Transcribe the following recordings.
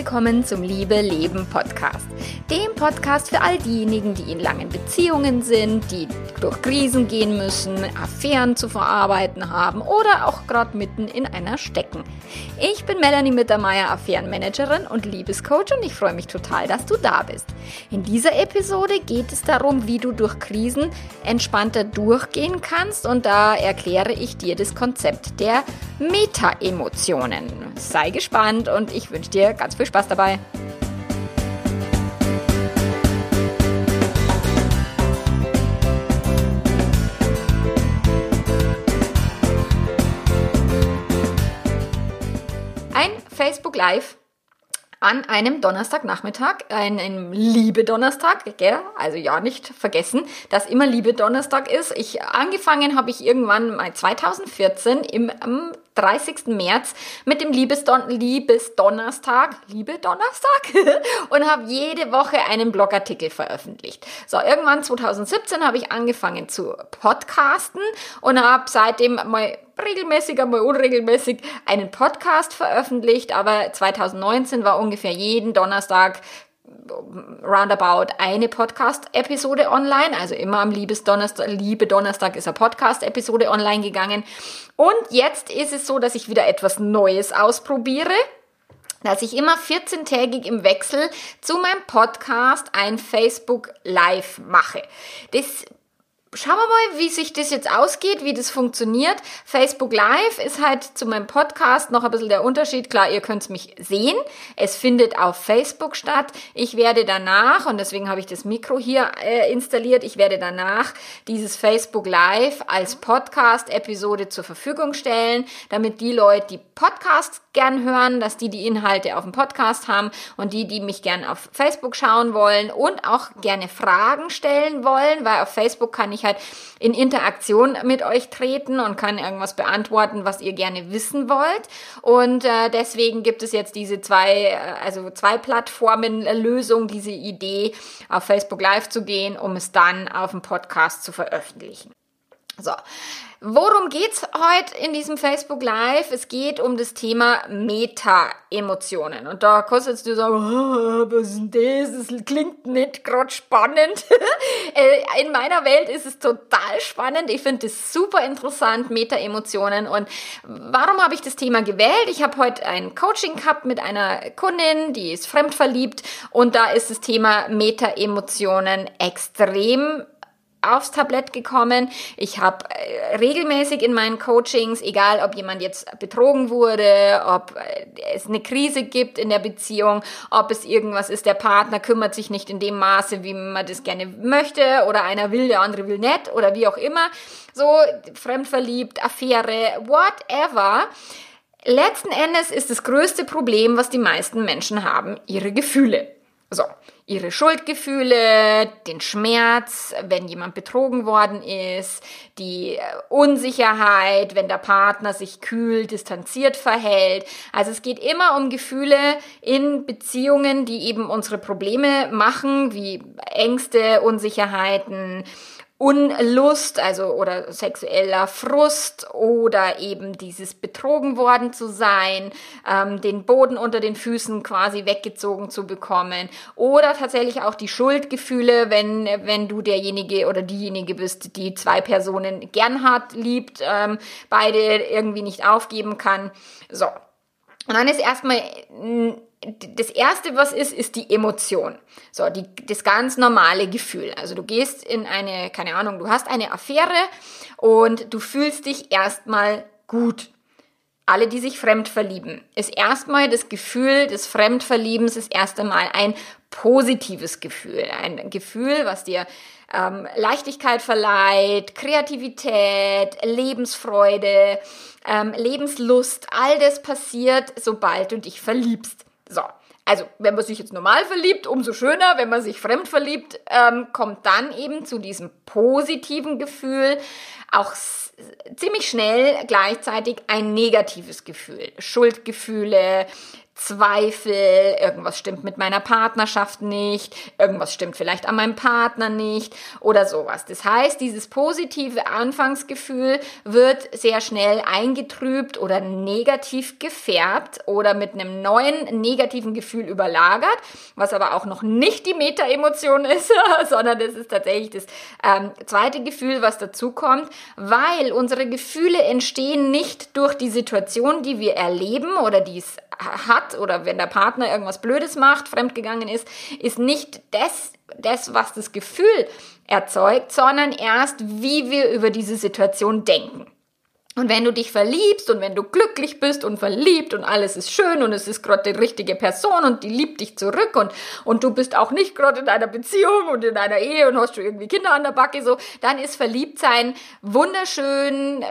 willkommen zum Liebe Leben Podcast. Dem Podcast für all diejenigen, die in langen Beziehungen sind, die durch Krisen gehen müssen, Affären zu verarbeiten haben oder auch gerade mitten in einer stecken. Ich bin Melanie Mittermeier, Affärenmanagerin und Liebescoach und ich freue mich total, dass du da bist. In dieser Episode geht es darum, wie du durch Krisen entspannter durchgehen kannst und da erkläre ich dir das Konzept der Meta-Emotionen. Sei gespannt und ich wünsche dir ganz viel Spaß dabei. Ein Facebook Live an einem Donnerstagnachmittag, einem Liebe-Donnerstag, also ja, nicht vergessen, dass immer Liebe-Donnerstag ist. Ich angefangen habe ich irgendwann mal 2014 im, 30. März mit dem Liebesdon Liebesdonnerstag, Liebe Donnerstag und habe jede Woche einen Blogartikel veröffentlicht. So, irgendwann 2017 habe ich angefangen zu podcasten und habe seitdem mal regelmäßig, einmal unregelmäßig einen Podcast veröffentlicht, aber 2019 war ungefähr jeden Donnerstag roundabout eine Podcast-Episode online. Also immer am Liebesdonnerstag, Liebe Donnerstag ist eine Podcast-Episode online gegangen. Und jetzt ist es so, dass ich wieder etwas Neues ausprobiere dass ich immer 14-tägig im Wechsel zu meinem Podcast ein Facebook Live mache. Das Schauen wir mal, wie sich das jetzt ausgeht, wie das funktioniert. Facebook Live ist halt zu meinem Podcast noch ein bisschen der Unterschied. Klar, ihr könnt mich sehen. Es findet auf Facebook statt. Ich werde danach, und deswegen habe ich das Mikro hier äh, installiert, ich werde danach dieses Facebook Live als Podcast-Episode zur Verfügung stellen, damit die Leute, die Podcasts gern hören, dass die die Inhalte auf dem Podcast haben und die, die mich gern auf Facebook schauen wollen und auch gerne Fragen stellen wollen, weil auf Facebook kann ich halt in Interaktion mit euch treten und kann irgendwas beantworten, was ihr gerne wissen wollt. Und äh, deswegen gibt es jetzt diese zwei, äh, also zwei Plattformen Lösung, diese Idee, auf Facebook Live zu gehen, um es dann auf dem Podcast zu veröffentlichen. So. Worum geht's heute in diesem Facebook Live? Es geht um das Thema Meta-Emotionen. Und da kannst du jetzt sagen, oh, was ist das? Das klingt nicht gerade spannend. Äh, in meiner Welt ist es total spannend. Ich finde es super interessant, Meta-Emotionen. Und warum habe ich das Thema gewählt? Ich habe heute ein Coaching gehabt mit einer Kundin, die ist fremdverliebt. Und da ist das Thema Meta-Emotionen extrem aufs Tablett gekommen. Ich habe äh, regelmäßig in meinen Coachings, egal ob jemand jetzt betrogen wurde, ob äh, es eine Krise gibt in der Beziehung, ob es irgendwas ist, der Partner kümmert sich nicht in dem Maße, wie man das gerne möchte, oder einer will, der andere will nicht, oder wie auch immer. So, fremdverliebt, Affäre, whatever. Letzten Endes ist das größte Problem, was die meisten Menschen haben, ihre Gefühle. So, ihre Schuldgefühle, den Schmerz, wenn jemand betrogen worden ist, die äh, Unsicherheit, wenn der Partner sich kühl, distanziert verhält. Also es geht immer um Gefühle in Beziehungen, die eben unsere Probleme machen, wie Ängste, Unsicherheiten, Unlust, also oder sexueller Frust oder eben dieses betrogen worden zu sein, ähm, den Boden unter den Füßen quasi weggezogen zu bekommen oder tatsächlich auch die Schuldgefühle, wenn wenn du derjenige oder diejenige bist, die zwei Personen gern hat, liebt, ähm, beide irgendwie nicht aufgeben kann. So. Und dann ist erstmal das erste, was ist, ist die Emotion. So, die, das ganz normale Gefühl. Also du gehst in eine, keine Ahnung, du hast eine Affäre und du fühlst dich erstmal gut. Alle, die sich fremd verlieben, ist erstmal das Gefühl des Fremdverliebens ist erst einmal ein positives Gefühl. Ein Gefühl, was dir ähm, Leichtigkeit verleiht, Kreativität, Lebensfreude, ähm, Lebenslust. All das passiert, sobald du dich verliebst. So, also wenn man sich jetzt normal verliebt, umso schöner. Wenn man sich fremd verliebt, ähm, kommt dann eben zu diesem positiven Gefühl auch ziemlich schnell gleichzeitig ein negatives Gefühl. Schuldgefühle, Zweifel, irgendwas stimmt mit meiner Partnerschaft nicht, irgendwas stimmt vielleicht an meinem Partner nicht oder sowas. Das heißt, dieses positive Anfangsgefühl wird sehr schnell eingetrübt oder negativ gefärbt oder mit einem neuen negativen Gefühl überlagert, was aber auch noch nicht die Meta-Emotion ist, sondern das ist tatsächlich das ähm, zweite Gefühl, was dazu kommt, weil unsere Gefühle entstehen nicht durch die Situation, die wir erleben oder die es hat oder wenn der Partner irgendwas Blödes macht, fremdgegangen ist, ist nicht das, das, was das Gefühl erzeugt, sondern erst, wie wir über diese Situation denken. Und wenn du dich verliebst und wenn du glücklich bist und verliebt und alles ist schön und es ist gerade die richtige Person und die liebt dich zurück und, und du bist auch nicht gerade in einer Beziehung und in einer Ehe und hast du irgendwie Kinder an der Backe, so, dann ist Verliebtsein wunderschön.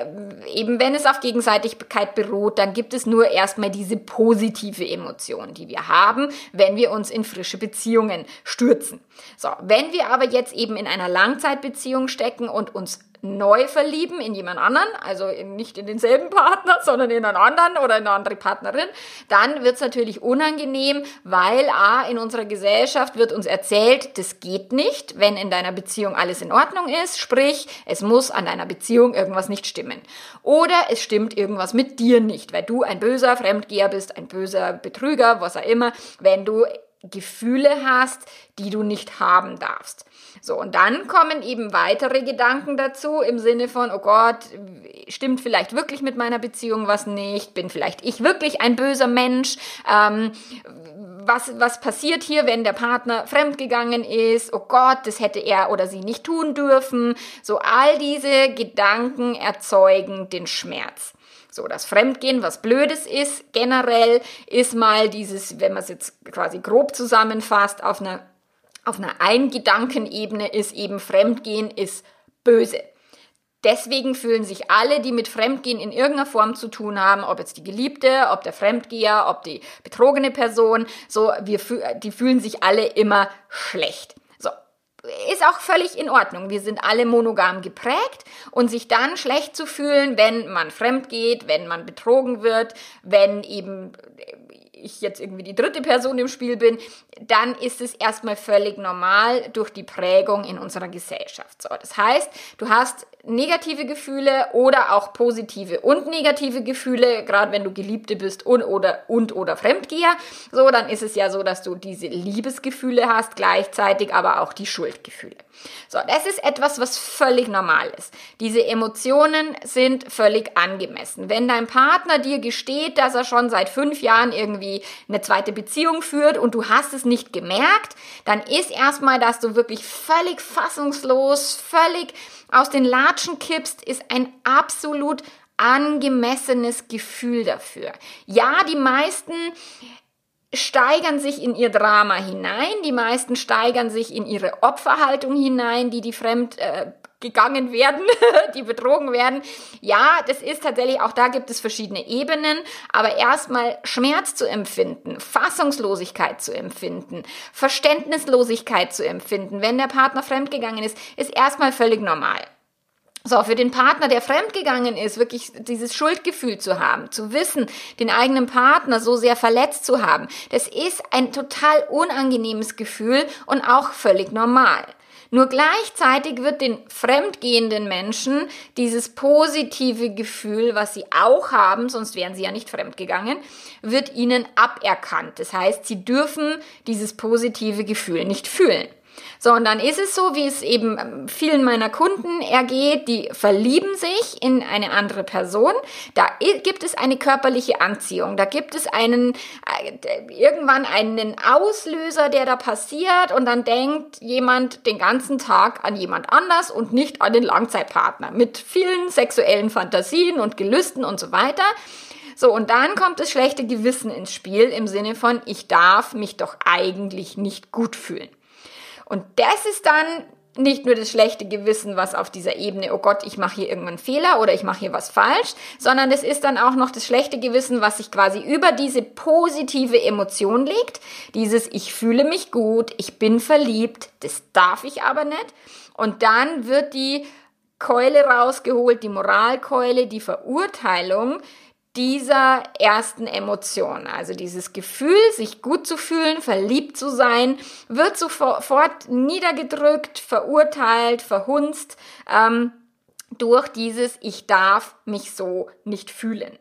Eben wenn es auf Gegenseitigkeit beruht, dann gibt es nur erstmal diese positive Emotion, die wir haben, wenn wir uns in frische Beziehungen stürzen. So, wenn wir aber jetzt eben in einer Langzeitbeziehung stecken und uns neu verlieben in jemand anderen, also in, nicht in denselben Partner, sondern in einen anderen oder in eine andere Partnerin, dann wird es natürlich unangenehm, weil A, in unserer Gesellschaft wird uns erzählt, das geht nicht, wenn in deiner Beziehung alles in Ordnung ist, sprich, es muss an deiner Beziehung irgendwas nicht stimmen. Oder es stimmt irgendwas mit dir nicht, weil du ein böser Fremdgeher bist, ein böser Betrüger, was auch immer, wenn du Gefühle hast, die du nicht haben darfst. So, und dann kommen eben weitere Gedanken dazu im Sinne von, oh Gott, stimmt vielleicht wirklich mit meiner Beziehung was nicht? Bin vielleicht ich wirklich ein böser Mensch? Ähm, was, was passiert hier, wenn der Partner fremdgegangen ist? Oh Gott, das hätte er oder sie nicht tun dürfen. So, all diese Gedanken erzeugen den Schmerz. So, das Fremdgehen, was Blödes ist, generell ist mal dieses, wenn man es jetzt quasi grob zusammenfasst, auf einer auf einer Eingedankenebene ist eben Fremdgehen ist böse. Deswegen fühlen sich alle, die mit Fremdgehen in irgendeiner Form zu tun haben, ob jetzt die Geliebte, ob der Fremdgeher, ob die betrogene Person, so, wir, die fühlen sich alle immer schlecht. So. Ist auch völlig in Ordnung. Wir sind alle monogam geprägt und sich dann schlecht zu fühlen, wenn man fremd geht, wenn man betrogen wird, wenn eben ich jetzt irgendwie die dritte Person im Spiel bin, dann ist es erstmal völlig normal durch die Prägung in unserer Gesellschaft. So, das heißt, du hast negative Gefühle oder auch positive und negative Gefühle, gerade wenn du Geliebte bist und oder und oder Fremdgeher. So, dann ist es ja so, dass du diese Liebesgefühle hast, gleichzeitig aber auch die Schuldgefühle. So, das ist etwas, was völlig normal ist. Diese Emotionen sind völlig angemessen. Wenn dein Partner dir gesteht, dass er schon seit fünf Jahren irgendwie eine zweite Beziehung führt und du hast es nicht gemerkt, dann ist erstmal, dass du wirklich völlig fassungslos, völlig aus den Latschen kippst, ist ein absolut angemessenes Gefühl dafür. Ja, die meisten steigern sich in ihr Drama hinein, die meisten steigern sich in ihre Opferhaltung hinein, die die fremd äh, gegangen werden, die betrogen werden. Ja, das ist tatsächlich, auch da gibt es verschiedene Ebenen, aber erstmal Schmerz zu empfinden, Fassungslosigkeit zu empfinden, Verständnislosigkeit zu empfinden, wenn der Partner fremdgegangen ist, ist erstmal völlig normal. So, für den Partner, der fremdgegangen ist, wirklich dieses Schuldgefühl zu haben, zu wissen, den eigenen Partner so sehr verletzt zu haben, das ist ein total unangenehmes Gefühl und auch völlig normal. Nur gleichzeitig wird den fremdgehenden Menschen dieses positive Gefühl, was sie auch haben, sonst wären sie ja nicht fremdgegangen, wird ihnen aberkannt. Das heißt, sie dürfen dieses positive Gefühl nicht fühlen. So, und dann ist es so, wie es eben ähm, vielen meiner Kunden ergeht, die verlieben sich in eine andere Person. Da gibt es eine körperliche Anziehung. Da gibt es einen, äh, irgendwann einen Auslöser, der da passiert und dann denkt jemand den ganzen Tag an jemand anders und nicht an den Langzeitpartner mit vielen sexuellen Fantasien und Gelüsten und so weiter. So, und dann kommt das schlechte Gewissen ins Spiel im Sinne von, ich darf mich doch eigentlich nicht gut fühlen. Und das ist dann nicht nur das schlechte Gewissen, was auf dieser Ebene, oh Gott, ich mache hier irgendeinen Fehler oder ich mache hier was falsch, sondern es ist dann auch noch das schlechte Gewissen, was sich quasi über diese positive Emotion legt. Dieses, ich fühle mich gut, ich bin verliebt, das darf ich aber nicht. Und dann wird die Keule rausgeholt, die Moralkeule, die Verurteilung, dieser ersten Emotion, also dieses Gefühl, sich gut zu fühlen, verliebt zu sein, wird sofort niedergedrückt, verurteilt, verhunzt ähm, durch dieses Ich darf mich so nicht fühlen.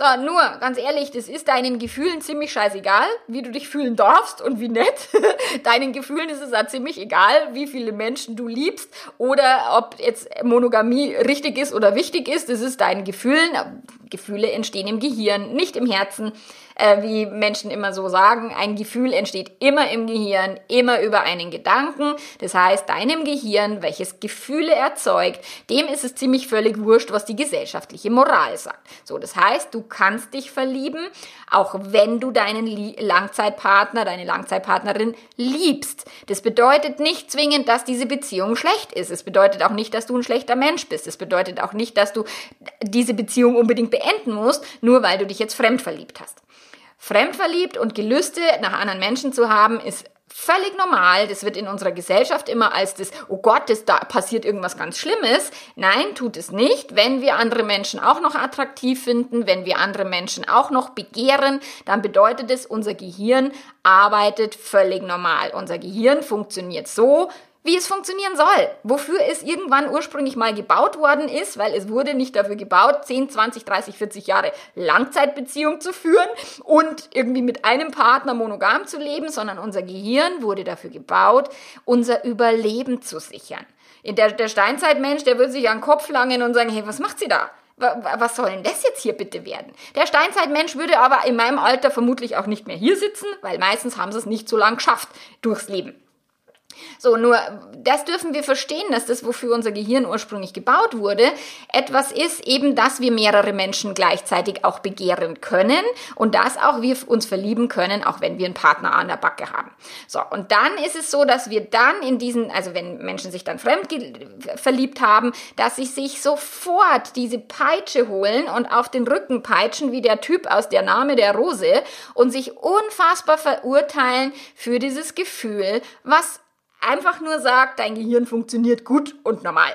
So, nur, ganz ehrlich, das ist deinen Gefühlen ziemlich scheißegal, wie du dich fühlen darfst und wie nett. deinen Gefühlen ist es auch ziemlich egal, wie viele Menschen du liebst oder ob jetzt Monogamie richtig ist oder wichtig ist. Das ist deinen Gefühlen. Gefühle entstehen im Gehirn, nicht im Herzen äh, wie Menschen immer so sagen, ein Gefühl entsteht immer im Gehirn, immer über einen Gedanken. Das heißt, deinem Gehirn, welches Gefühle erzeugt, dem ist es ziemlich völlig wurscht, was die gesellschaftliche Moral sagt. So, das heißt, du kannst dich verlieben, auch wenn du deinen Langzeitpartner, deine Langzeitpartnerin liebst. Das bedeutet nicht zwingend, dass diese Beziehung schlecht ist. Es bedeutet auch nicht, dass du ein schlechter Mensch bist. Es bedeutet auch nicht, dass du diese Beziehung unbedingt beenden musst, nur weil du dich jetzt fremd verliebt hast. Fremdverliebt und Gelüste nach anderen Menschen zu haben, ist völlig normal. Das wird in unserer Gesellschaft immer als das, oh Gott, das, da passiert irgendwas ganz Schlimmes. Nein, tut es nicht. Wenn wir andere Menschen auch noch attraktiv finden, wenn wir andere Menschen auch noch begehren, dann bedeutet es, unser Gehirn arbeitet völlig normal. Unser Gehirn funktioniert so, wie es funktionieren soll, wofür es irgendwann ursprünglich mal gebaut worden ist, weil es wurde nicht dafür gebaut, 10, 20, 30, 40 Jahre Langzeitbeziehung zu führen und irgendwie mit einem Partner monogam zu leben, sondern unser Gehirn wurde dafür gebaut, unser Überleben zu sichern. Der, der Steinzeitmensch, der würde sich an den Kopf langen und sagen, hey, was macht sie da? was soll denn das jetzt hier bitte werden? Der Steinzeitmensch würde aber in meinem Alter vermutlich auch nicht mehr hier sitzen, weil meistens haben sie es nicht so lang geschafft durchs Leben. So, nur das dürfen wir verstehen, dass das, wofür unser Gehirn ursprünglich gebaut wurde, etwas ist, eben, dass wir mehrere Menschen gleichzeitig auch begehren können und dass auch wir uns verlieben können, auch wenn wir einen Partner an der Backe haben. So, und dann ist es so, dass wir dann in diesen, also wenn Menschen sich dann fremd verliebt haben, dass sie sich sofort diese Peitsche holen und auf den Rücken peitschen, wie der Typ aus der Name der Rose und sich unfassbar verurteilen für dieses Gefühl, was einfach nur sagt, dein Gehirn funktioniert gut und normal.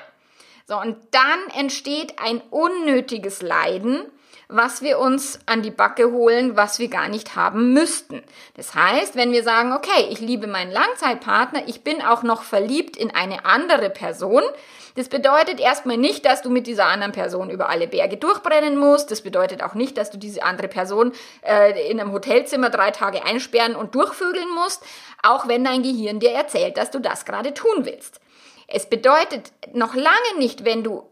So, und dann entsteht ein unnötiges Leiden, was wir uns an die Backe holen, was wir gar nicht haben müssten. Das heißt, wenn wir sagen, okay, ich liebe meinen Langzeitpartner, ich bin auch noch verliebt in eine andere Person, das bedeutet erstmal nicht, dass du mit dieser anderen Person über alle Berge durchbrennen musst. Das bedeutet auch nicht, dass du diese andere Person äh, in einem Hotelzimmer drei Tage einsperren und durchvögeln musst, auch wenn dein Gehirn dir erzählt, dass du das gerade tun willst. Es bedeutet noch lange nicht, wenn du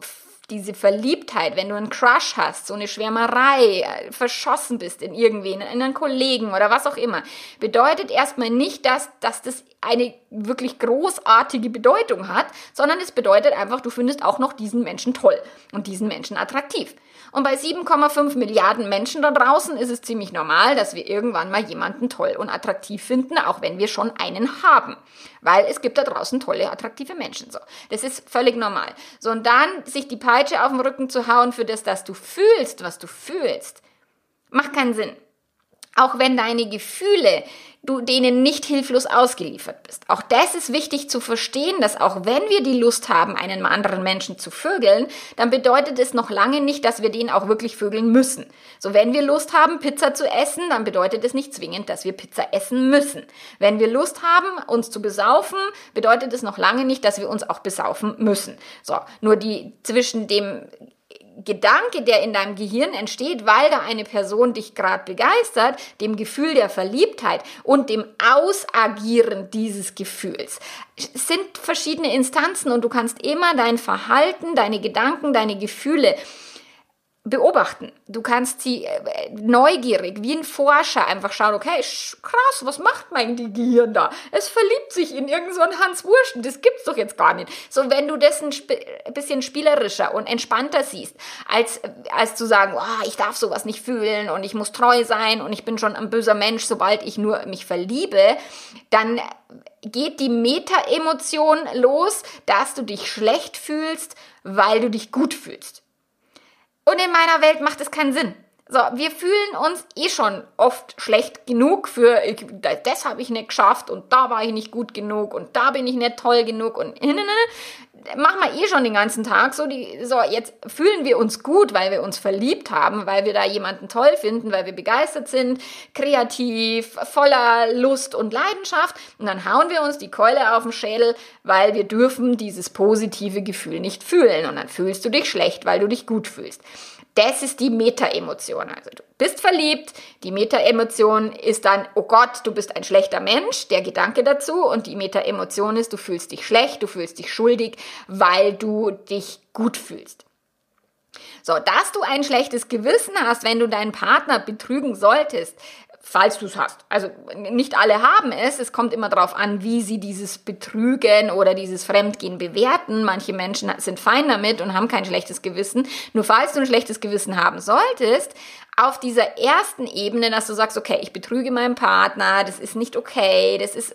diese Verliebtheit, wenn du einen Crush hast, so eine Schwärmerei, äh, verschossen bist in irgendwen, in einen Kollegen oder was auch immer, bedeutet erstmal nicht, dass, dass das eine wirklich großartige Bedeutung hat, sondern es bedeutet einfach, du findest auch noch diesen Menschen toll und diesen Menschen attraktiv. Und bei 7,5 Milliarden Menschen da draußen ist es ziemlich normal, dass wir irgendwann mal jemanden toll und attraktiv finden, auch wenn wir schon einen haben. Weil es gibt da draußen tolle, attraktive Menschen. So. Das ist völlig normal. So, und dann sich die Peitsche auf den Rücken zu hauen für das, dass du fühlst, was du fühlst, macht keinen Sinn. Auch wenn deine Gefühle du denen nicht hilflos ausgeliefert bist. Auch das ist wichtig zu verstehen, dass auch wenn wir die Lust haben, einen anderen Menschen zu vögeln, dann bedeutet es noch lange nicht, dass wir den auch wirklich vögeln müssen. So, wenn wir Lust haben, Pizza zu essen, dann bedeutet es nicht zwingend, dass wir Pizza essen müssen. Wenn wir Lust haben, uns zu besaufen, bedeutet es noch lange nicht, dass wir uns auch besaufen müssen. So, nur die zwischen dem Gedanke, der in deinem Gehirn entsteht, weil da eine Person dich gerade begeistert, dem Gefühl der Verliebtheit und dem Ausagieren dieses Gefühls, sind verschiedene Instanzen und du kannst immer dein Verhalten, deine Gedanken, deine Gefühle beobachten. Du kannst sie äh, neugierig, wie ein Forscher, einfach schauen, okay, krass, was macht mein Gehirn da? Es verliebt sich in irgendeinen so Hans Wurschen, das gibt's doch jetzt gar nicht. So, wenn du das ein bisschen spielerischer und entspannter siehst, als, als zu sagen, oh, ich darf sowas nicht fühlen und ich muss treu sein und ich bin schon ein böser Mensch, sobald ich nur mich verliebe, dann geht die Meta-Emotion los, dass du dich schlecht fühlst, weil du dich gut fühlst. Und in meiner Welt macht es keinen Sinn. So, wir fühlen uns eh schon oft schlecht genug für, ich, das habe ich nicht geschafft und da war ich nicht gut genug und da bin ich nicht toll genug und machen wir eh schon den ganzen Tag so, die, so, jetzt fühlen wir uns gut, weil wir uns verliebt haben, weil wir da jemanden toll finden, weil wir begeistert sind, kreativ, voller Lust und Leidenschaft. Und dann hauen wir uns die Keule auf den Schädel, weil wir dürfen dieses positive Gefühl nicht fühlen. Und dann fühlst du dich schlecht, weil du dich gut fühlst. Das ist die Meta-Emotion. Also du bist verliebt, die Meta-Emotion ist dann, oh Gott, du bist ein schlechter Mensch, der Gedanke dazu. Und die Meta-Emotion ist, du fühlst dich schlecht, du fühlst dich schuldig, weil du dich gut fühlst. So, dass du ein schlechtes Gewissen hast, wenn du deinen Partner betrügen solltest, falls du es hast. Also nicht alle haben es. Es kommt immer darauf an, wie sie dieses Betrügen oder dieses Fremdgehen bewerten. Manche Menschen sind fein damit und haben kein schlechtes Gewissen. Nur falls du ein schlechtes Gewissen haben solltest, auf dieser ersten Ebene, dass du sagst, okay, ich betrüge meinen Partner, das ist nicht okay, das ist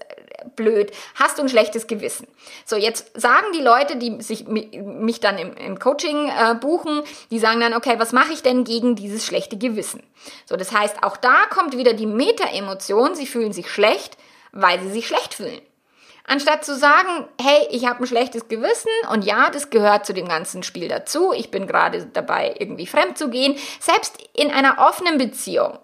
blöd, hast du ein schlechtes Gewissen. So, jetzt sagen die Leute, die sich mich dann im, im Coaching äh, buchen, die sagen dann, okay, was mache ich denn gegen dieses schlechte Gewissen? So, das heißt, auch da kommt wieder die Meta-Emotion, sie fühlen sich schlecht, weil sie sich schlecht fühlen. Anstatt zu sagen, hey, ich habe ein schlechtes Gewissen und ja, das gehört zu dem ganzen Spiel dazu, ich bin gerade dabei, irgendwie fremd zu gehen. Selbst in einer offenen Beziehung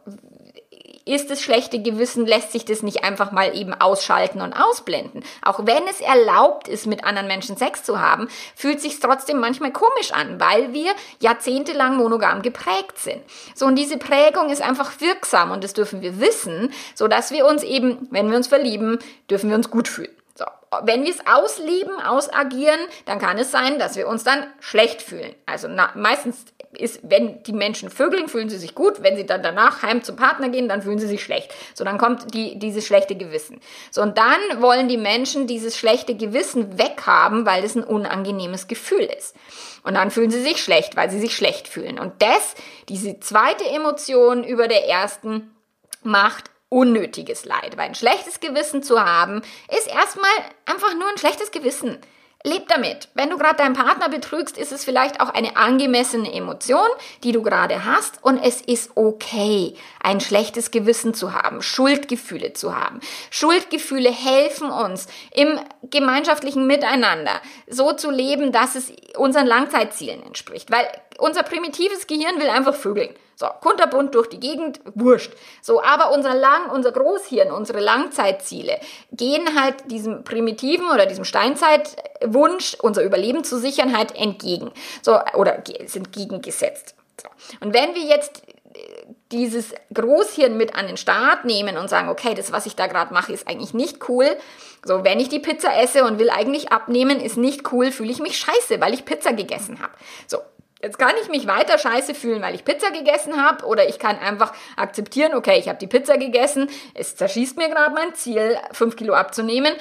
ist das schlechte Gewissen, lässt sich das nicht einfach mal eben ausschalten und ausblenden. Auch wenn es erlaubt ist, mit anderen Menschen Sex zu haben, fühlt sich trotzdem manchmal komisch an, weil wir jahrzehntelang monogam geprägt sind. So, und diese Prägung ist einfach wirksam und das dürfen wir wissen, so dass wir uns eben, wenn wir uns verlieben, dürfen wir uns gut fühlen. So, wenn wir es ausleben, ausagieren, dann kann es sein, dass wir uns dann schlecht fühlen. Also na, meistens ist, wenn die Menschen vögeln, fühlen sie sich gut. Wenn sie dann danach heim zum Partner gehen, dann fühlen sie sich schlecht. So, dann kommt die, dieses schlechte Gewissen. So, und dann wollen die Menschen dieses schlechte Gewissen weghaben, weil es ein unangenehmes Gefühl ist. Und dann fühlen sie sich schlecht, weil sie sich schlecht fühlen. Und das, diese zweite Emotion über der ersten, macht unnötiges Leid. Weil ein schlechtes Gewissen zu haben, ist erstmal einfach nur ein schlechtes Gewissen. Leb damit. Wenn du gerade deinen Partner betrügst, ist es vielleicht auch eine angemessene Emotion, die du gerade hast und es ist okay, ein schlechtes Gewissen zu haben, Schuldgefühle zu haben. Schuldgefühle helfen uns im gemeinschaftlichen Miteinander so zu leben, dass es unseren Langzeitzielen entspricht, weil unser primitives Gehirn will einfach vögeln. So, kunterbunt durch die Gegend, wurscht. So, aber unser Lang, unser Großhirn, unsere Langzeitziele gehen halt diesem primitiven oder diesem Steinzeitwunsch, unser Überleben zu sichern, halt entgegen. So, oder sind gegengesetzt. So. Und wenn wir jetzt äh, dieses Großhirn mit an den Start nehmen und sagen, okay, das, was ich da gerade mache, ist eigentlich nicht cool. So, wenn ich die Pizza esse und will eigentlich abnehmen, ist nicht cool, fühle ich mich scheiße, weil ich Pizza gegessen habe. So, Jetzt kann ich mich weiter scheiße fühlen, weil ich Pizza gegessen habe oder ich kann einfach akzeptieren, okay, ich habe die Pizza gegessen, es zerschießt mir gerade mein Ziel, fünf Kilo abzunehmen.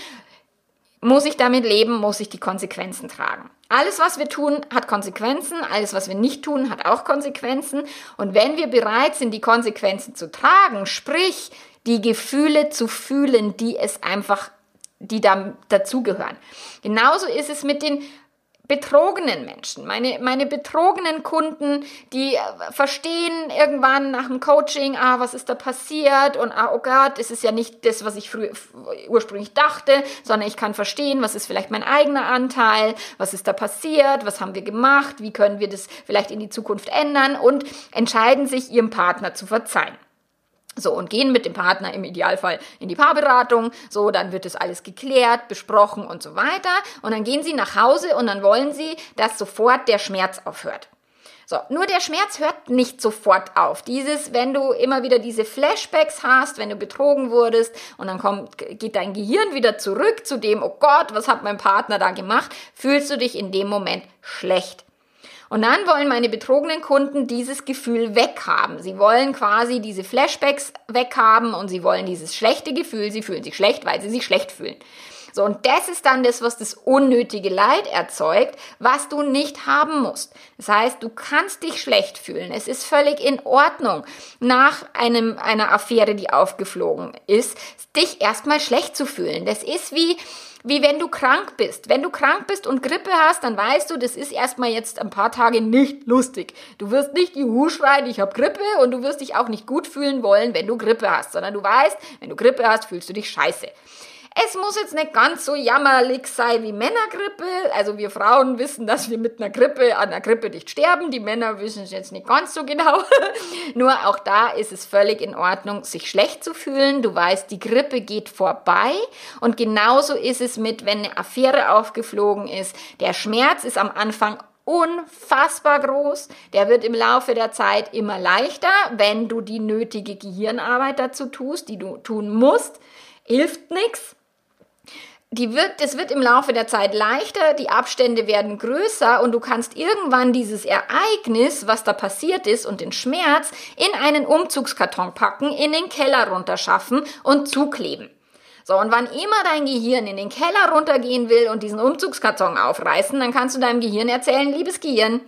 Muss ich damit leben, muss ich die Konsequenzen tragen. Alles, was wir tun, hat Konsequenzen. Alles, was wir nicht tun, hat auch Konsequenzen. Und wenn wir bereit sind, die Konsequenzen zu tragen, sprich, die Gefühle zu fühlen, die es einfach, die da dazugehören. Genauso ist es mit den betrogenen Menschen, meine, meine betrogenen Kunden, die äh, verstehen irgendwann nach dem Coaching, ah, was ist da passiert? Und ah, oh Gott, es ist ja nicht das, was ich früher, ursprünglich dachte, sondern ich kann verstehen, was ist vielleicht mein eigener Anteil, was ist da passiert, was haben wir gemacht, wie können wir das vielleicht in die Zukunft ändern? Und entscheiden sich, ihrem Partner zu verzeihen. So, und gehen mit dem Partner im Idealfall in die Paarberatung. So, dann wird das alles geklärt, besprochen und so weiter. Und dann gehen sie nach Hause und dann wollen sie, dass sofort der Schmerz aufhört. So, nur der Schmerz hört nicht sofort auf. Dieses, wenn du immer wieder diese Flashbacks hast, wenn du betrogen wurdest und dann kommt, geht dein Gehirn wieder zurück zu dem, oh Gott, was hat mein Partner da gemacht, fühlst du dich in dem Moment schlecht. Und dann wollen meine betrogenen Kunden dieses Gefühl weghaben. Sie wollen quasi diese Flashbacks weghaben und sie wollen dieses schlechte Gefühl, sie fühlen sich schlecht, weil sie sich schlecht fühlen. So, und das ist dann das, was das unnötige Leid erzeugt, was du nicht haben musst. Das heißt, du kannst dich schlecht fühlen. Es ist völlig in Ordnung, nach einem, einer Affäre, die aufgeflogen ist, dich erstmal schlecht zu fühlen. Das ist wie, wie wenn du krank bist. Wenn du krank bist und Grippe hast, dann weißt du, das ist erstmal jetzt ein paar Tage nicht lustig. Du wirst nicht Juhu schreien, ich habe Grippe und du wirst dich auch nicht gut fühlen wollen, wenn du Grippe hast, sondern du weißt, wenn du Grippe hast, fühlst du dich scheiße. Es muss jetzt nicht ganz so jammerlich sein wie Männergrippe. Also wir Frauen wissen, dass wir mit einer Grippe an einer Grippe nicht sterben. Die Männer wissen es jetzt nicht ganz so genau. Nur auch da ist es völlig in Ordnung, sich schlecht zu fühlen. Du weißt, die Grippe geht vorbei. Und genauso ist es mit, wenn eine Affäre aufgeflogen ist. Der Schmerz ist am Anfang unfassbar groß. Der wird im Laufe der Zeit immer leichter, wenn du die nötige Gehirnarbeit dazu tust, die du tun musst. Hilft nichts die wird, es wird im Laufe der Zeit leichter, die Abstände werden größer und du kannst irgendwann dieses Ereignis, was da passiert ist und den Schmerz in einen Umzugskarton packen, in den Keller runterschaffen und zukleben. So, und wann immer dein Gehirn in den Keller runtergehen will und diesen Umzugskarton aufreißen, dann kannst du deinem Gehirn erzählen, liebes Gehirn,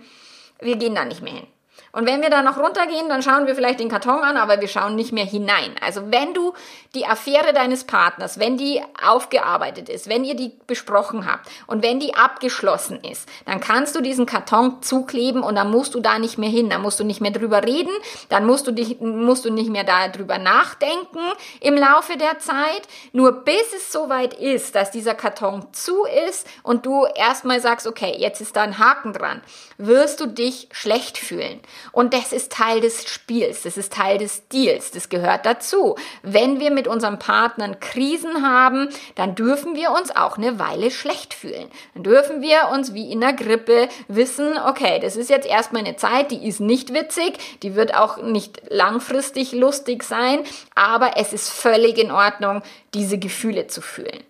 wir gehen da nicht mehr hin. Und wenn wir da noch runtergehen, dann schauen wir vielleicht den Karton an, aber wir schauen nicht mehr hinein. Also wenn du die Affäre deines Partners, wenn die aufgearbeitet ist, wenn ihr die besprochen habt und wenn die abgeschlossen ist, dann kannst du diesen Karton zukleben und dann musst du da nicht mehr hin, dann musst du nicht mehr drüber reden, dann musst du dich, musst du nicht mehr darüber nachdenken im Laufe der Zeit. Nur bis es soweit ist, dass dieser Karton zu ist und du erstmal sagst, okay, jetzt ist da ein Haken dran, wirst du dich schlecht fühlen. Und das ist Teil des Spiels, das ist Teil des Deals, das gehört dazu. Wenn wir mit unserem Partnern Krisen haben, dann dürfen wir uns auch eine Weile schlecht fühlen. Dann dürfen wir uns wie in der Grippe wissen, okay, das ist jetzt erstmal eine Zeit, die ist nicht witzig, die wird auch nicht langfristig lustig sein, aber es ist völlig in Ordnung, diese Gefühle zu fühlen.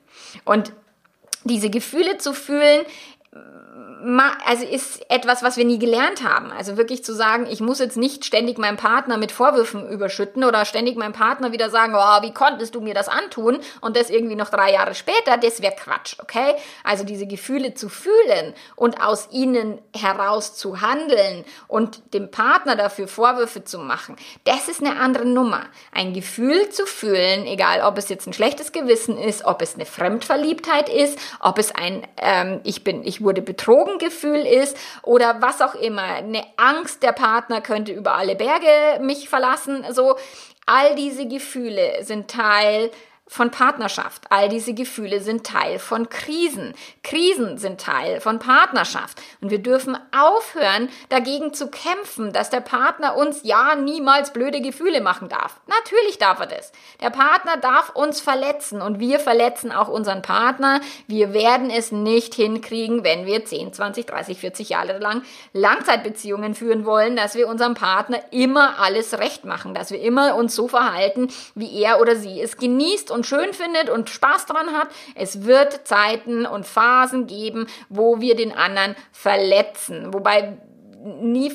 Und diese Gefühle zu fühlen, also ist etwas, was wir nie gelernt haben. Also wirklich zu sagen, ich muss jetzt nicht ständig meinen Partner mit Vorwürfen überschütten oder ständig meinem Partner wieder sagen, oh, wie konntest du mir das antun? Und das irgendwie noch drei Jahre später, das wäre Quatsch, okay? Also diese Gefühle zu fühlen und aus ihnen heraus zu handeln und dem Partner dafür Vorwürfe zu machen, das ist eine andere Nummer. Ein Gefühl zu fühlen, egal ob es jetzt ein schlechtes Gewissen ist, ob es eine Fremdverliebtheit ist, ob es ein, ähm, ich bin, ich wurde betrogen Gefühl ist oder was auch immer. Eine Angst, der Partner könnte über alle Berge mich verlassen. So, all diese Gefühle sind Teil von Partnerschaft. All diese Gefühle sind Teil von Krisen. Krisen sind Teil von Partnerschaft. Und wir dürfen aufhören, dagegen zu kämpfen, dass der Partner uns ja niemals blöde Gefühle machen darf. Natürlich darf er das. Der Partner darf uns verletzen und wir verletzen auch unseren Partner. Wir werden es nicht hinkriegen, wenn wir 10, 20, 30, 40 Jahre lang Langzeitbeziehungen führen wollen, dass wir unserem Partner immer alles recht machen, dass wir immer uns so verhalten, wie er oder sie es genießt und schön findet und Spaß dran hat. Es wird Zeiten und Phasen geben, wo wir den anderen verletzen. Wobei nie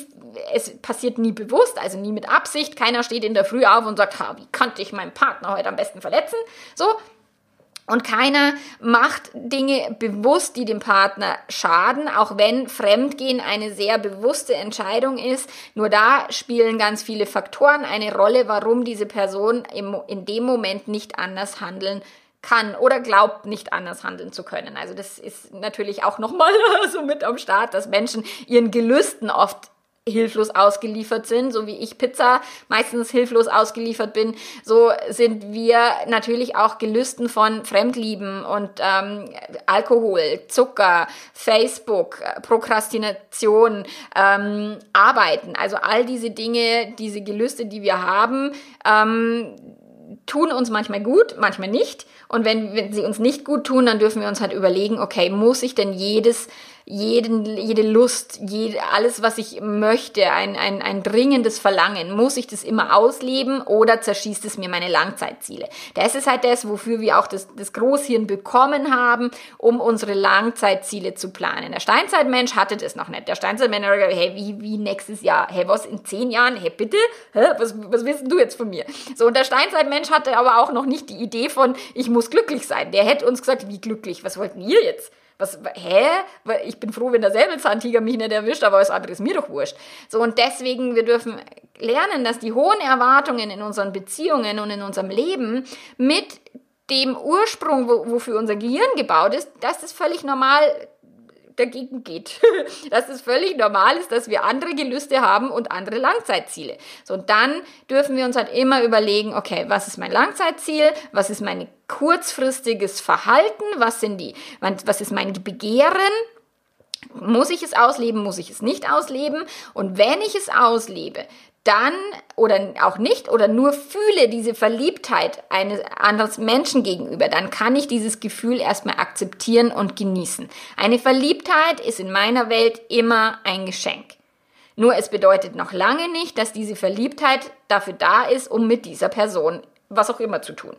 es passiert nie bewusst, also nie mit Absicht. Keiner steht in der Früh auf und sagt, ha, wie konnte ich meinen Partner heute am besten verletzen? So, und keiner macht Dinge bewusst, die dem Partner schaden, auch wenn Fremdgehen eine sehr bewusste Entscheidung ist. Nur da spielen ganz viele Faktoren eine Rolle, warum diese Person im, in dem Moment nicht anders handeln kann oder glaubt nicht anders handeln zu können. Also das ist natürlich auch nochmal so mit am Start, dass Menschen ihren Gelüsten oft hilflos ausgeliefert sind, so wie ich Pizza meistens hilflos ausgeliefert bin, so sind wir natürlich auch Gelüsten von Fremdlieben und ähm, Alkohol, Zucker, Facebook, Prokrastination, ähm, Arbeiten. Also all diese Dinge, diese Gelüste, die wir haben, ähm, tun uns manchmal gut, manchmal nicht. Und wenn, wenn sie uns nicht gut tun, dann dürfen wir uns halt überlegen, okay, muss ich denn jedes jeden, jede Lust, jede, alles, was ich möchte, ein, ein, ein dringendes Verlangen, muss ich das immer ausleben oder zerschießt es mir meine Langzeitziele? Das ist halt das, wofür wir auch das, das Großhirn bekommen haben, um unsere Langzeitziele zu planen. Der Steinzeitmensch hatte das noch nicht. Der Steinzeitmensch hat gesagt, hey, wie, wie nächstes Jahr? Hey, was in zehn Jahren? Hey, bitte? Hä? Was, was willst du jetzt von mir? So, und der Steinzeitmensch hatte aber auch noch nicht die Idee von, ich muss glücklich sein. Der hätte uns gesagt, wie glücklich? Was wollten ihr jetzt? Was, hä? Ich bin froh, wenn der Säbelzahntiger mich nicht erwischt, aber alles andere ist mir doch wurscht. So, und deswegen, wir dürfen lernen, dass die hohen Erwartungen in unseren Beziehungen und in unserem Leben mit dem Ursprung, wofür unser Gehirn gebaut ist, dass das völlig normal dagegen geht. dass es völlig normal ist, dass wir andere Gelüste haben und andere Langzeitziele. So, und dann dürfen wir uns halt immer überlegen, okay, was ist mein Langzeitziel? Was ist meine kurzfristiges Verhalten? Was sind die, was ist mein Begehren? Muss ich es ausleben? Muss ich es nicht ausleben? Und wenn ich es auslebe, dann oder auch nicht oder nur fühle diese Verliebtheit eines anderen Menschen gegenüber, dann kann ich dieses Gefühl erstmal akzeptieren und genießen. Eine Verliebtheit ist in meiner Welt immer ein Geschenk. Nur es bedeutet noch lange nicht, dass diese Verliebtheit dafür da ist, um mit dieser Person was auch immer zu tun.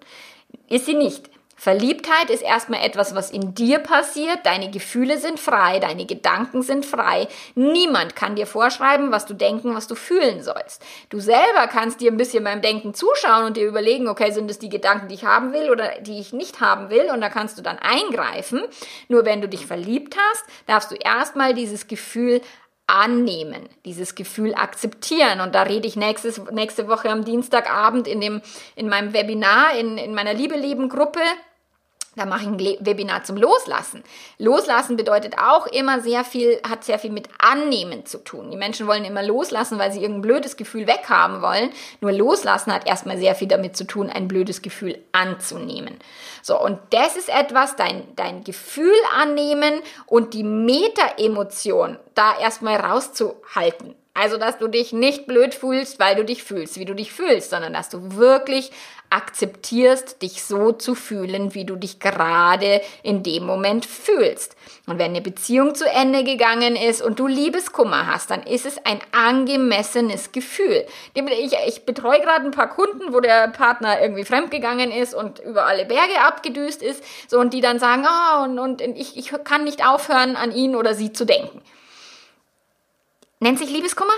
Ist sie nicht. Verliebtheit ist erstmal etwas, was in dir passiert. Deine Gefühle sind frei, deine Gedanken sind frei. Niemand kann dir vorschreiben, was du denken, was du fühlen sollst. Du selber kannst dir ein bisschen beim Denken zuschauen und dir überlegen, okay, sind es die Gedanken, die ich haben will oder die ich nicht haben will? Und da kannst du dann eingreifen. Nur wenn du dich verliebt hast, darfst du erstmal dieses Gefühl annehmen, dieses Gefühl akzeptieren. Und da rede ich nächstes, nächste Woche am Dienstagabend in, dem, in meinem Webinar, in, in meiner Liebe-Leben-Gruppe da mache ich ein Webinar zum Loslassen. Loslassen bedeutet auch immer sehr viel, hat sehr viel mit Annehmen zu tun. Die Menschen wollen immer loslassen, weil sie irgendein blödes Gefühl weghaben wollen. Nur loslassen hat erstmal sehr viel damit zu tun, ein blödes Gefühl anzunehmen. So, und das ist etwas, dein, dein Gefühl annehmen und die Meta-Emotion da erstmal rauszuhalten. Also, dass du dich nicht blöd fühlst, weil du dich fühlst, wie du dich fühlst, sondern dass du wirklich akzeptierst, dich so zu fühlen, wie du dich gerade in dem Moment fühlst. Und wenn eine Beziehung zu Ende gegangen ist und du Liebeskummer hast, dann ist es ein angemessenes Gefühl. Ich, ich betreue gerade ein paar Kunden, wo der Partner irgendwie fremdgegangen ist und über alle Berge abgedüst ist, so und die dann sagen, oh, und, und ich, ich kann nicht aufhören, an ihn oder sie zu denken. Nennt sich Liebeskummer?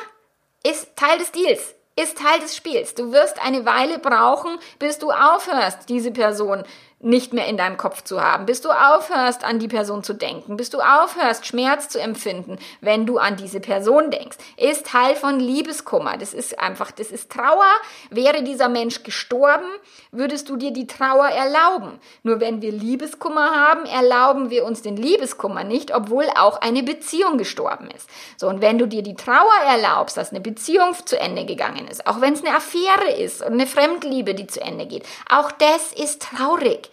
Ist Teil des Deals ist Teil des Spiels. Du wirst eine Weile brauchen, bis du aufhörst, diese Person nicht mehr in deinem Kopf zu haben, bis du aufhörst, an die Person zu denken, bis du aufhörst, Schmerz zu empfinden, wenn du an diese Person denkst, ist Teil von Liebeskummer. Das ist einfach, das ist Trauer. Wäre dieser Mensch gestorben, würdest du dir die Trauer erlauben. Nur wenn wir Liebeskummer haben, erlauben wir uns den Liebeskummer nicht, obwohl auch eine Beziehung gestorben ist. So, und wenn du dir die Trauer erlaubst, dass eine Beziehung zu Ende gegangen ist, auch wenn es eine Affäre ist und eine Fremdliebe, die zu Ende geht, auch das ist traurig.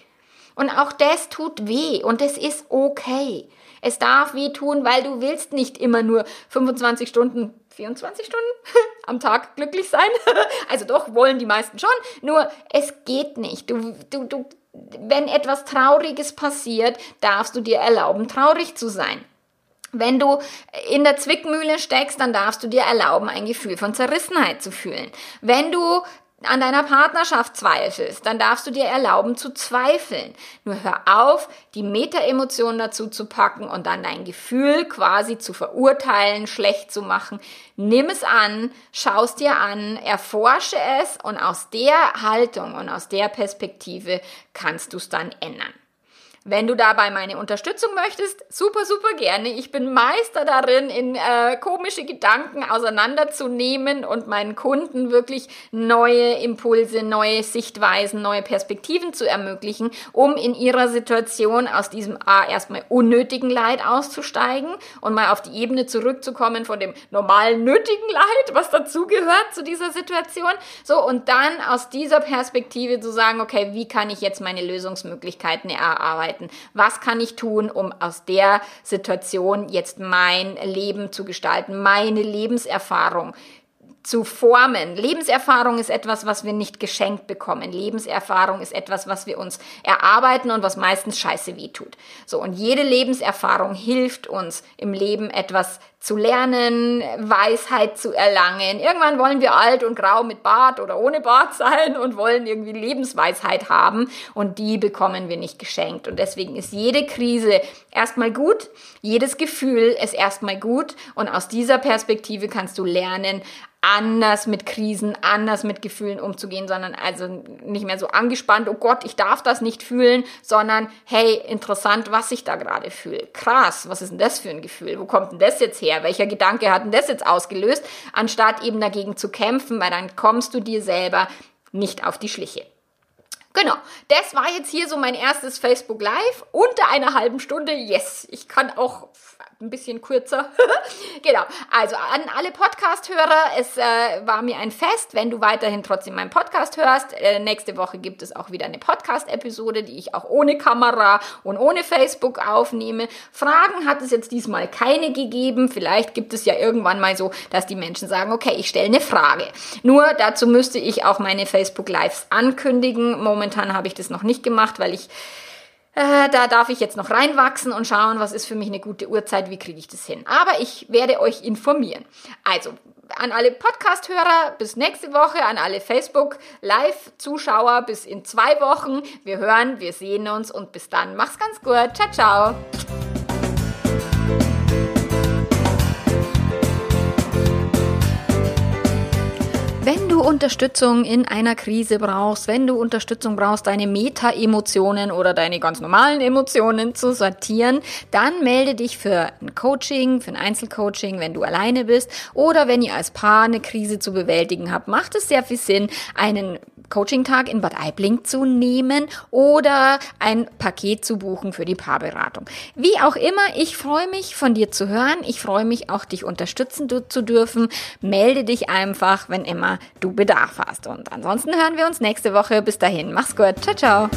Und auch das tut weh und es ist okay. Es darf weh tun, weil du willst nicht immer nur 25 Stunden, 24 Stunden am Tag glücklich sein. Also doch wollen die meisten schon, nur es geht nicht. Du, du, du, wenn etwas Trauriges passiert, darfst du dir erlauben, traurig zu sein. Wenn du in der Zwickmühle steckst, dann darfst du dir erlauben, ein Gefühl von Zerrissenheit zu fühlen. Wenn du an deiner Partnerschaft zweifelst, dann darfst du dir erlauben zu zweifeln. Nur hör auf, die Meta-Emotionen dazu zu packen und dann dein Gefühl quasi zu verurteilen, schlecht zu machen. Nimm es an, schaust dir an, erforsche es und aus der Haltung und aus der Perspektive kannst du es dann ändern. Wenn du dabei meine Unterstützung möchtest, super, super gerne. Ich bin Meister darin, in äh, komische Gedanken auseinanderzunehmen und meinen Kunden wirklich neue Impulse, neue Sichtweisen, neue Perspektiven zu ermöglichen, um in ihrer Situation aus diesem A erstmal unnötigen Leid auszusteigen und mal auf die Ebene zurückzukommen von dem normalen nötigen Leid, was dazugehört zu dieser Situation. So, und dann aus dieser Perspektive zu sagen, okay, wie kann ich jetzt meine Lösungsmöglichkeiten erarbeiten? Gestalten? Was kann ich tun, um aus der Situation jetzt mein Leben zu gestalten, meine Lebenserfahrung zu formen. Lebenserfahrung ist etwas, was wir nicht geschenkt bekommen. Lebenserfahrung ist etwas, was wir uns erarbeiten und was meistens scheiße wehtut. So, und jede Lebenserfahrung hilft uns im Leben etwas zu lernen, Weisheit zu erlangen. Irgendwann wollen wir alt und grau mit Bart oder ohne Bart sein und wollen irgendwie Lebensweisheit haben und die bekommen wir nicht geschenkt. Und deswegen ist jede Krise erstmal gut, jedes Gefühl ist erstmal gut und aus dieser Perspektive kannst du lernen, anders mit Krisen, anders mit Gefühlen umzugehen, sondern also nicht mehr so angespannt, oh Gott, ich darf das nicht fühlen, sondern hey, interessant, was ich da gerade fühle. Krass, was ist denn das für ein Gefühl? Wo kommt denn das jetzt her? Welcher Gedanke hat denn das jetzt ausgelöst? Anstatt eben dagegen zu kämpfen, weil dann kommst du dir selber nicht auf die Schliche. Genau, das war jetzt hier so mein erstes Facebook Live unter einer halben Stunde. Yes, ich kann auch ein bisschen kürzer. genau. Also an alle Podcast-Hörer, es äh, war mir ein Fest, wenn du weiterhin trotzdem meinen Podcast hörst. Äh, nächste Woche gibt es auch wieder eine Podcast-Episode, die ich auch ohne Kamera und ohne Facebook aufnehme. Fragen hat es jetzt diesmal keine gegeben. Vielleicht gibt es ja irgendwann mal so, dass die Menschen sagen, okay, ich stelle eine Frage. Nur dazu müsste ich auch meine Facebook-Lives ankündigen. Momentan habe ich das noch nicht gemacht, weil ich äh, da darf ich jetzt noch reinwachsen und schauen, was ist für mich eine gute Uhrzeit, wie kriege ich das hin. Aber ich werde euch informieren. Also an alle Podcast-Hörer bis nächste Woche, an alle Facebook-Live-Zuschauer bis in zwei Wochen. Wir hören, wir sehen uns und bis dann. Mach's ganz gut. Ciao, ciao. Unterstützung in einer Krise brauchst, wenn du Unterstützung brauchst, deine Meta-Emotionen oder deine ganz normalen Emotionen zu sortieren, dann melde dich für ein Coaching, für ein Einzelcoaching, wenn du alleine bist oder wenn ihr als Paar eine Krise zu bewältigen habt. Macht es sehr viel Sinn, einen Coaching-Tag in Bad Aibling zu nehmen oder ein Paket zu buchen für die Paarberatung. Wie auch immer, ich freue mich von dir zu hören. Ich freue mich auch, dich unterstützen zu dürfen. Melde dich einfach, wenn immer du Bedarf hast. Und ansonsten hören wir uns nächste Woche. Bis dahin, mach's gut. Ciao, ciao.